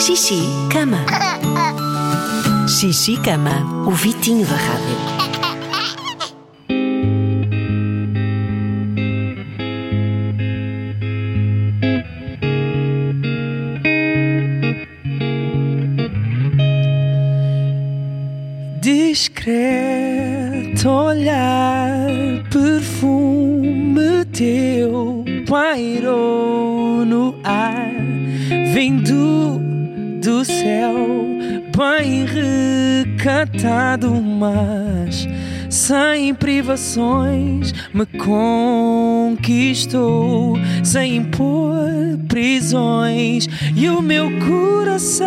Xixi, cama. Xixi, cama. O Vitinho da Rádio. Discreto olhar, perfume teu pairou no ar, do céu, bem recatado, mas sem privações me conquistou, sem impor prisões, e o meu coração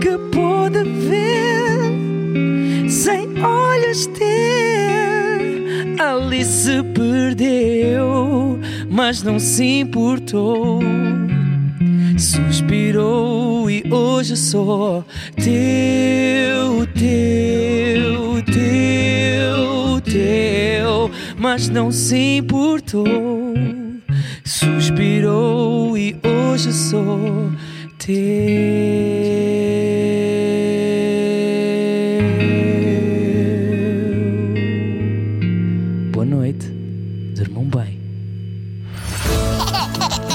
que pôde ver sem olhos ter, ali se perdeu, mas não se importou. Suspirou e hoje sou teu, teu, teu, teu, mas não se importou. Suspirou e hoje sou teu. Boa noite, dormam bem.